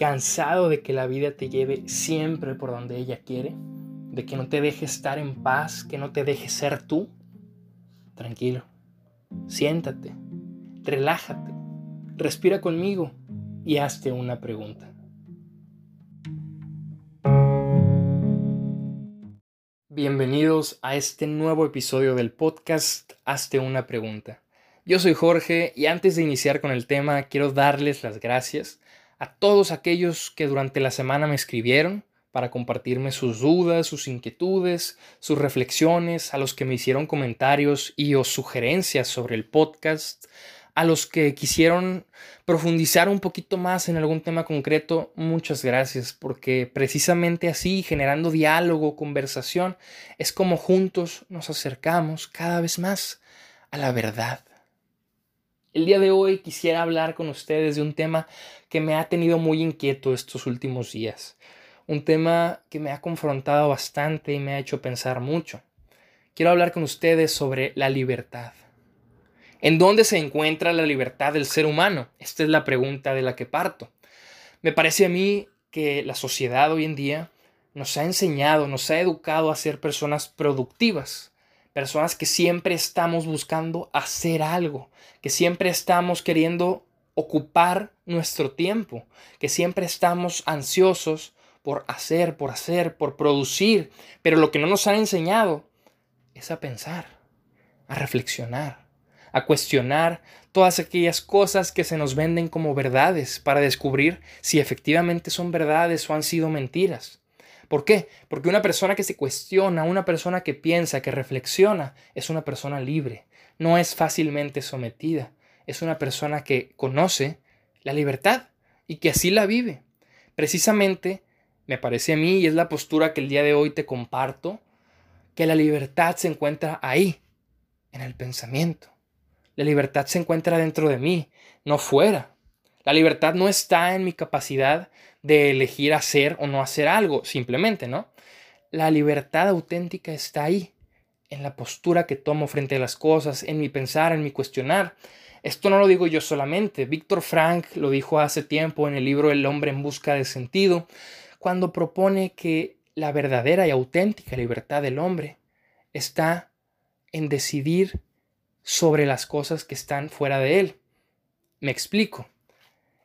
¿Cansado de que la vida te lleve siempre por donde ella quiere? ¿De que no te deje estar en paz, que no te deje ser tú? Tranquilo, siéntate, relájate, respira conmigo y hazte una pregunta. Bienvenidos a este nuevo episodio del podcast Hazte una pregunta. Yo soy Jorge y antes de iniciar con el tema quiero darles las gracias a todos aquellos que durante la semana me escribieron para compartirme sus dudas, sus inquietudes, sus reflexiones, a los que me hicieron comentarios y o sugerencias sobre el podcast, a los que quisieron profundizar un poquito más en algún tema concreto, muchas gracias, porque precisamente así, generando diálogo, conversación, es como juntos nos acercamos cada vez más a la verdad. El día de hoy quisiera hablar con ustedes de un tema que me ha tenido muy inquieto estos últimos días, un tema que me ha confrontado bastante y me ha hecho pensar mucho. Quiero hablar con ustedes sobre la libertad. ¿En dónde se encuentra la libertad del ser humano? Esta es la pregunta de la que parto. Me parece a mí que la sociedad hoy en día nos ha enseñado, nos ha educado a ser personas productivas, personas que siempre estamos buscando hacer algo, que siempre estamos queriendo ocupar nuestro tiempo, que siempre estamos ansiosos por hacer, por hacer, por producir, pero lo que no nos han enseñado es a pensar, a reflexionar, a cuestionar todas aquellas cosas que se nos venden como verdades para descubrir si efectivamente son verdades o han sido mentiras. ¿Por qué? Porque una persona que se cuestiona, una persona que piensa, que reflexiona, es una persona libre, no es fácilmente sometida, es una persona que conoce la libertad y que así la vive. Precisamente, me parece a mí, y es la postura que el día de hoy te comparto, que la libertad se encuentra ahí, en el pensamiento. La libertad se encuentra dentro de mí, no fuera. La libertad no está en mi capacidad de elegir hacer o no hacer algo, simplemente, ¿no? La libertad auténtica está ahí, en la postura que tomo frente a las cosas, en mi pensar, en mi cuestionar. Esto no lo digo yo solamente, Víctor Frank lo dijo hace tiempo en el libro El hombre en busca de sentido, cuando propone que la verdadera y auténtica libertad del hombre está en decidir sobre las cosas que están fuera de él. Me explico.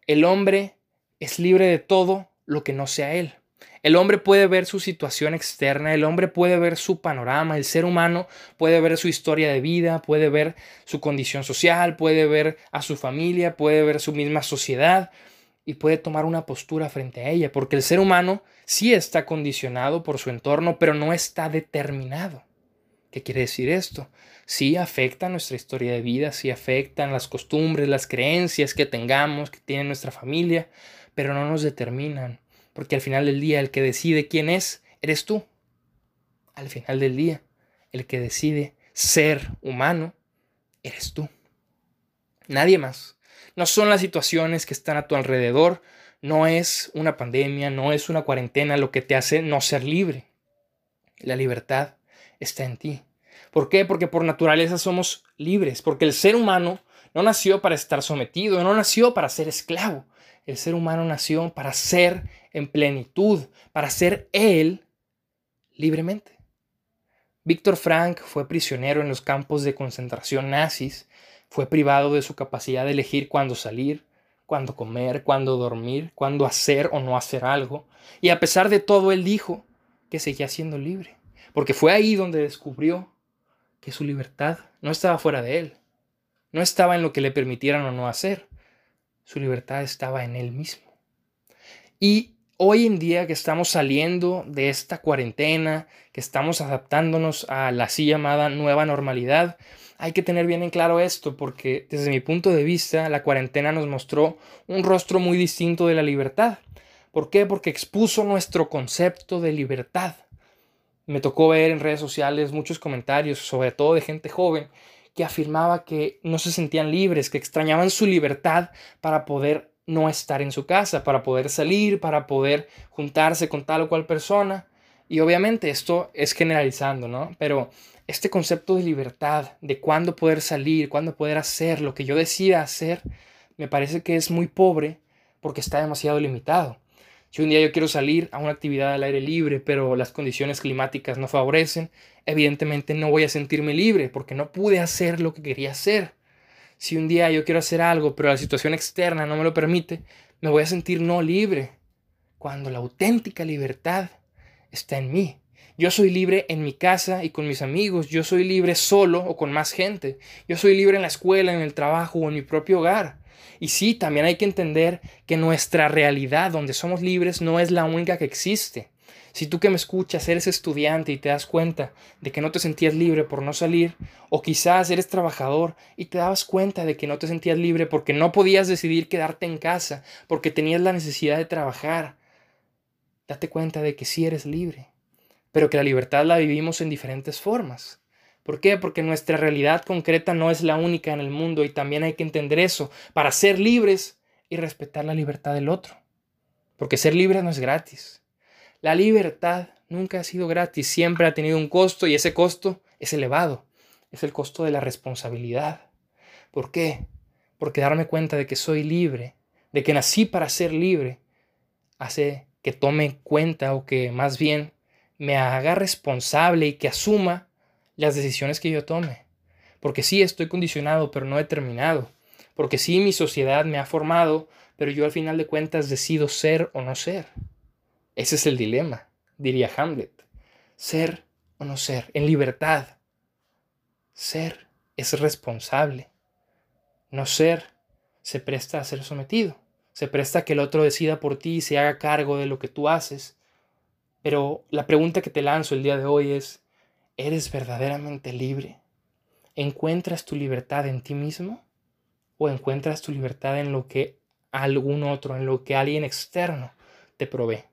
El hombre es libre de todo lo que no sea él. El hombre puede ver su situación externa, el hombre puede ver su panorama, el ser humano puede ver su historia de vida, puede ver su condición social, puede ver a su familia, puede ver su misma sociedad y puede tomar una postura frente a ella, porque el ser humano sí está condicionado por su entorno, pero no está determinado. ¿Qué quiere decir esto? Sí afecta nuestra historia de vida, sí afectan las costumbres, las creencias que tengamos, que tiene nuestra familia, pero no nos determinan, porque al final del día el que decide quién es, eres tú. Al final del día, el que decide ser humano, eres tú. Nadie más. No son las situaciones que están a tu alrededor, no es una pandemia, no es una cuarentena lo que te hace no ser libre. La libertad está en ti. ¿Por qué? Porque por naturaleza somos libres, porque el ser humano no nació para estar sometido, no nació para ser esclavo. El ser humano nació para ser en plenitud, para ser él libremente. Víctor Frank fue prisionero en los campos de concentración nazis, fue privado de su capacidad de elegir cuándo salir, cuándo comer, cuándo dormir, cuándo hacer o no hacer algo. Y a pesar de todo, él dijo que seguía siendo libre porque fue ahí donde descubrió que su libertad no estaba fuera de él, no estaba en lo que le permitieran o no hacer, su libertad estaba en él mismo. Y hoy en día que estamos saliendo de esta cuarentena, que estamos adaptándonos a la así llamada nueva normalidad, hay que tener bien en claro esto, porque desde mi punto de vista la cuarentena nos mostró un rostro muy distinto de la libertad. ¿Por qué? Porque expuso nuestro concepto de libertad. Me tocó ver en redes sociales muchos comentarios, sobre todo de gente joven, que afirmaba que no se sentían libres, que extrañaban su libertad para poder no estar en su casa, para poder salir, para poder juntarse con tal o cual persona. Y obviamente esto es generalizando, ¿no? Pero este concepto de libertad, de cuándo poder salir, cuándo poder hacer lo que yo decida hacer, me parece que es muy pobre porque está demasiado limitado. Si un día yo quiero salir a una actividad al aire libre, pero las condiciones climáticas no favorecen, evidentemente no voy a sentirme libre porque no pude hacer lo que quería hacer. Si un día yo quiero hacer algo, pero la situación externa no me lo permite, me voy a sentir no libre. Cuando la auténtica libertad está en mí. Yo soy libre en mi casa y con mis amigos. Yo soy libre solo o con más gente. Yo soy libre en la escuela, en el trabajo o en mi propio hogar. Y sí, también hay que entender que nuestra realidad donde somos libres no es la única que existe. Si tú que me escuchas eres estudiante y te das cuenta de que no te sentías libre por no salir, o quizás eres trabajador y te dabas cuenta de que no te sentías libre porque no podías decidir quedarte en casa, porque tenías la necesidad de trabajar, date cuenta de que sí eres libre, pero que la libertad la vivimos en diferentes formas. ¿Por qué? Porque nuestra realidad concreta no es la única en el mundo y también hay que entender eso para ser libres y respetar la libertad del otro. Porque ser libre no es gratis. La libertad nunca ha sido gratis, siempre ha tenido un costo y ese costo es elevado. Es el costo de la responsabilidad. ¿Por qué? Porque darme cuenta de que soy libre, de que nací para ser libre, hace que tome cuenta o que más bien me haga responsable y que asuma las decisiones que yo tome. Porque sí estoy condicionado, pero no determinado. Porque sí mi sociedad me ha formado, pero yo al final de cuentas decido ser o no ser. Ese es el dilema, diría Hamlet. Ser o no ser, en libertad. Ser es responsable. No ser se presta a ser sometido. Se presta a que el otro decida por ti y se haga cargo de lo que tú haces. Pero la pregunta que te lanzo el día de hoy es, ¿Eres verdaderamente libre? ¿Encuentras tu libertad en ti mismo? ¿O encuentras tu libertad en lo que algún otro, en lo que alguien externo te provee?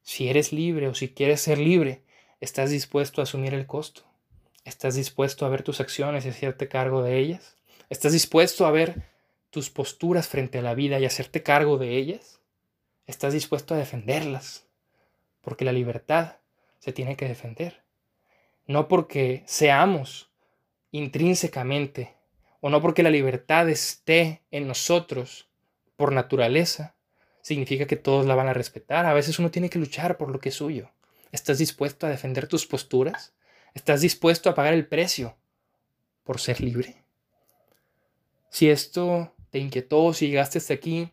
Si eres libre o si quieres ser libre, ¿estás dispuesto a asumir el costo? ¿Estás dispuesto a ver tus acciones y hacerte cargo de ellas? ¿Estás dispuesto a ver tus posturas frente a la vida y hacerte cargo de ellas? ¿Estás dispuesto a defenderlas? Porque la libertad se tiene que defender no porque seamos intrínsecamente o no porque la libertad esté en nosotros por naturaleza, significa que todos la van a respetar. A veces uno tiene que luchar por lo que es suyo. ¿Estás dispuesto a defender tus posturas? ¿Estás dispuesto a pagar el precio por ser libre? Si esto te inquietó, si llegaste hasta aquí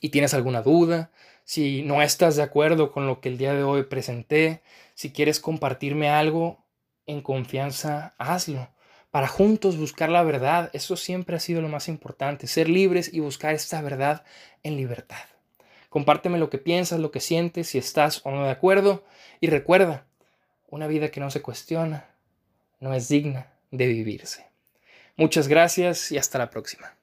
y tienes alguna duda, si no estás de acuerdo con lo que el día de hoy presenté, si quieres compartirme algo, en confianza, hazlo. Para juntos buscar la verdad, eso siempre ha sido lo más importante, ser libres y buscar esta verdad en libertad. Compárteme lo que piensas, lo que sientes, si estás o no de acuerdo. Y recuerda, una vida que no se cuestiona no es digna de vivirse. Muchas gracias y hasta la próxima.